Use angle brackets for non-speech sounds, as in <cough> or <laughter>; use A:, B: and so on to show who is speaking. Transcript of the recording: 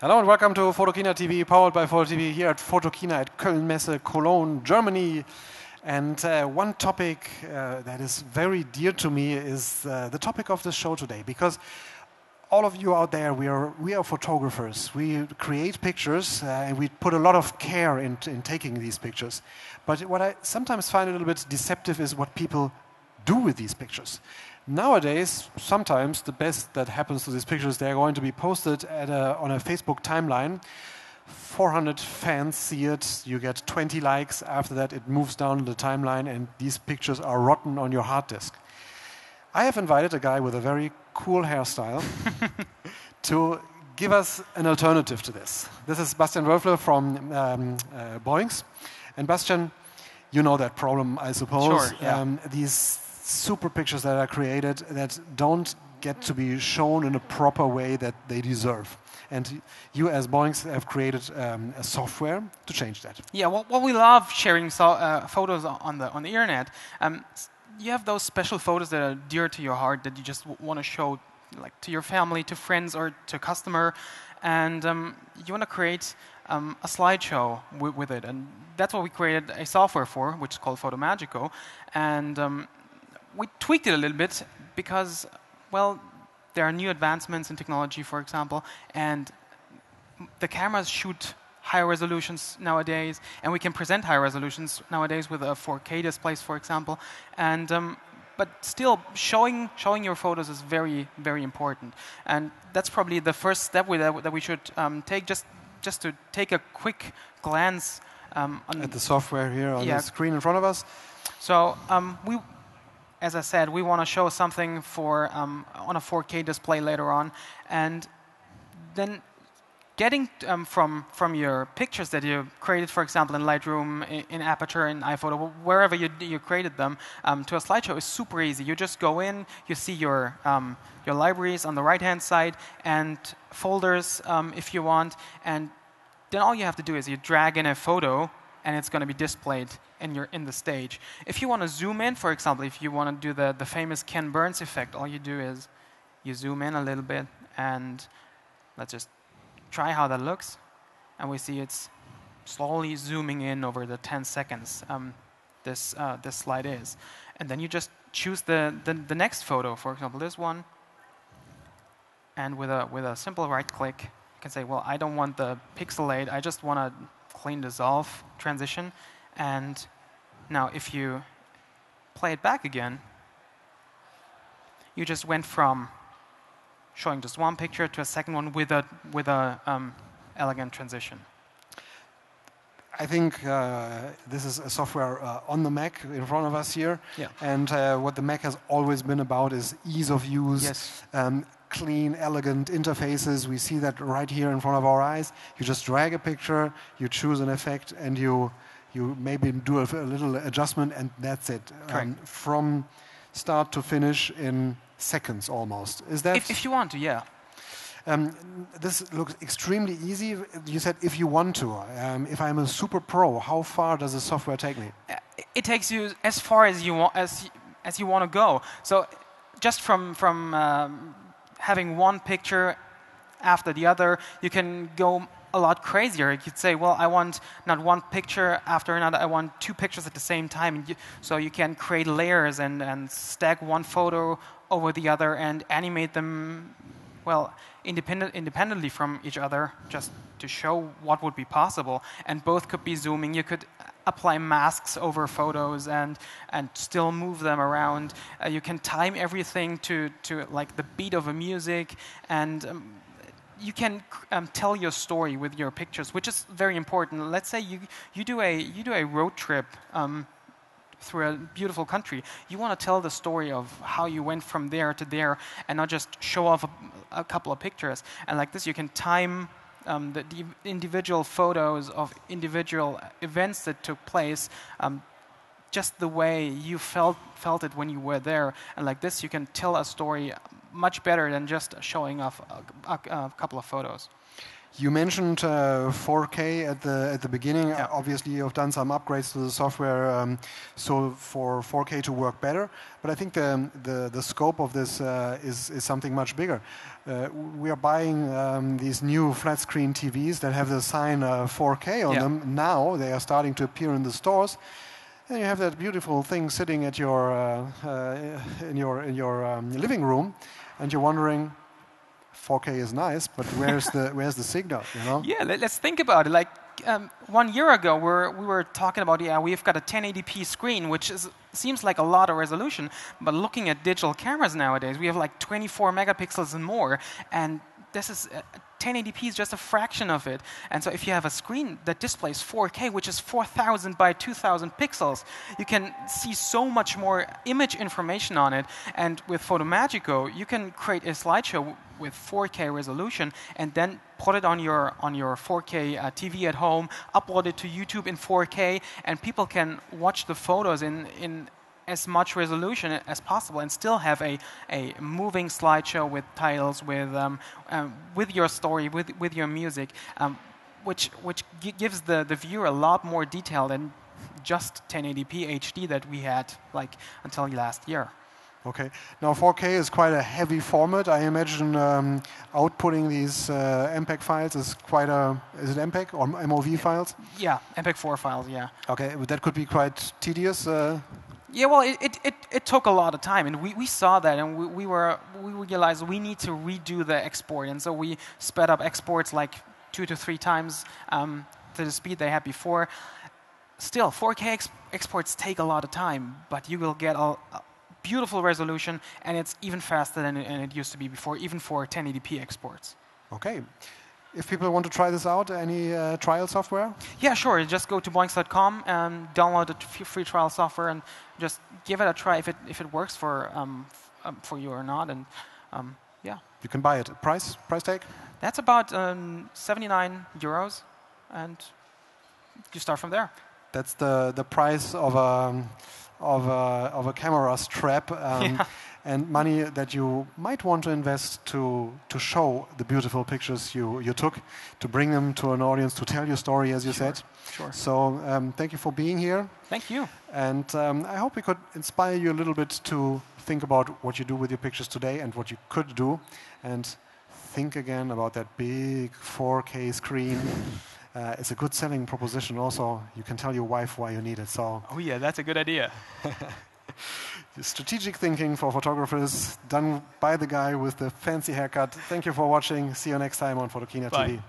A: Hello and welcome to Photokina TV, powered by Photo TV here at Photokina at Köln Messe, Cologne, Germany. And uh, one topic uh, that is very dear to me is uh, the topic of the show today, because all of you out there, we are, we are photographers. We create pictures uh, and we put a lot of care in, in taking these pictures. But what I sometimes find a little bit deceptive is what people do with these pictures. Nowadays, sometimes the best that happens to these pictures, they're going to be posted a, on a Facebook timeline. 400 fans see it, you get 20 likes. After that, it moves down the timeline, and these pictures are rotten on your hard disk. I have invited a guy with a very cool hairstyle <laughs> to give us an alternative to this. This is Bastian Wölfle from um, uh, Boinx. And Bastian, you know that problem, I suppose.
B: Sure, yeah. Um,
A: these super pictures that are created that don't get to be shown in a proper way that they deserve. And you, as Boinx, have created um, a software to change that.
B: Yeah, well, well we love sharing so, uh, photos on the on the internet. Um, you have those special photos that are dear to your heart that you just want to show, like to your family, to friends, or to a customer, and um, you want to create um, a slideshow with it. And that's what we created a software for, which is called FotoMagico. And um, we tweaked it a little bit because, well, there are new advancements in technology, for example, and the cameras shoot higher resolutions nowadays, and we can present higher resolutions nowadays with a 4K displays, for example. And um, but still, showing showing your photos is very very important, and that's probably the first step that, that we should um, take. Just just to take a quick glance um,
A: at the software here on yeah. the screen in front of us.
B: So um, we as I said, we want to show something for um, on a 4K display later on, and then getting um, from from your pictures that you created, for example, in Lightroom, in, in Aperture, in iPhoto, wherever you you created them, um, to a slideshow is super easy. You just go in, you see your um, your libraries on the right-hand side and folders um, if you want, and then all you have to do is you drag in a photo and it's going to be displayed in, your, in the stage. If you want to zoom in, for example, if you want to do the, the famous Ken Burns effect, all you do is you zoom in a little bit and let's just try how that looks. And we see it's slowly zooming in over the 10 seconds um, this, uh, this slide is. And then you just choose the, the, the next photo, for example, this one. And with a, with a simple right click, you can say, well, I don't want the pixelate, I just want to clean dissolve transition. And now if you play it back again, you just went from showing just one picture to a second one with a, with a um, elegant transition.
A: I think uh, this is a software uh, on the Mac in front of us here.
B: Yeah.
A: And uh, what the Mac has always been about is ease of use,
B: yes.
A: um, clean, elegant interfaces. We see that right here in front of our eyes. You just drag a picture, you choose an effect, and you you maybe do a, a little adjustment, and that's it.
B: Um,
A: from start to finish in seconds almost. Is that?
B: If, if you want to, yeah.
A: Um, this looks extremely easy. You said if you want to. Um, if I'm a super pro, how far does the software take me?
B: It takes you as far as you want as as you want to go. So just from from um, having one picture after the other, you can go a lot crazier. You could say, well, I want not one picture after another, I want two pictures at the same time. You, so you can create layers and, and stack one photo over the other and animate them, well, independent, independently from each other, just to show what would be possible. And both could be zooming. You could apply masks over photos and and still move them around. Uh, you can time everything to to like the beat of a music, and um, you can um, tell your story with your pictures, which is very important. Let's say you you do a you do a road trip. Um, through a beautiful country, you want to tell the story of how you went from there to there, and not just show off a, a couple of pictures. And like this, you can time um, the, the, individual photos of individual events that took place, um, just the way you felt felt it when you were there, and like this, you can tell a story much better than just showing off a, a, a couple of photos.
A: You mentioned uh, 4K at the at the beginning.
B: Yeah.
A: Obviously, you've done some upgrades to the software um, so for 4K to work better. But I think the the, the scope of this uh, is is something much bigger. Uh, we are buying um, these new flat screen TVs that have the sign uh, 4K on
B: Yeah.
A: them. Now they are starting to appear in the stores. And you have that beautiful thing sitting at your uh, uh, in your in your um, living room, and you're wondering, 4K is nice, but where's the <laughs> where's the signal? You know?
B: Yeah, let, us think about it. Like um, one year ago, we're, we were talking about yeah, we've got a 1080p screen, which is, seems like a lot of resolution, but looking at digital cameras nowadays, we have like 24 megapixels and more, and this is uh, 1080p is just a fraction of it. And so if you have a screen that displays 4K, which is 4000 by 2000 pixels, you can see so much more image information on it. And with FotoMagico, you can create a slideshow with 4K resolution and then put it on your on your 4K uh, TV at home, upload it to YouTube in 4K, and people can watch the photos in in as much resolution as possible and still have a, a moving slideshow with titles, with, um, um, with your story, with, with your music, um, which, which gi- gives the, the viewer a lot more detail than just 1080p HD that we had like until last year.
A: Okay. Now 4K is quite a heavy format. I imagine um, outputting these uh, MPEG files is quite a. Is it MPEG or MOV files?
B: Yeah, MPEG-4 files, yeah.
A: Okay, that could be quite tedious. Uh,
B: Yeah, well, it, it, it, it took a lot of time, and we, we saw that, and we, we, were, we realized we need to redo the export, and so we sped up exports like two to three times um, to the speed they had before. Still, 4K ex- exports take a lot of time, but you will get a, a beautiful resolution, and it's even faster than it, than it used to be before, even for 1080p exports.
A: okay. If people want to try this out, any uh, trial software?
B: Yeah, sure. Just go to boinx.com and download the free trial software and just give it a try if it if it works for um, um, for you or not. And um, yeah,
A: You can buy it. Price? Price tag?
B: that's about um, 79 euros, and you start from there.
A: That's the the price of a of a of a camera strap. Um, <laughs>
B: Yeah.
A: And money that you might want to invest to to show the beautiful pictures you, you took, to bring them to an audience, to tell your story, as you said.
B: Sure.
A: So um, thank you for being here,
B: Thank you.
A: and um, I hope we could inspire you a little bit to think about what you do with your pictures today and what you could do, and think again about that big 4K screen. Uh, it's a good selling proposition. Also, you can tell your wife why you need it. So,
B: Oh yeah, that's a good idea. <laughs>
A: strategic thinking for photographers done by the guy with the fancy haircut. Thank you for watching. See you next time on Photokina
B: Bye.
A: TV.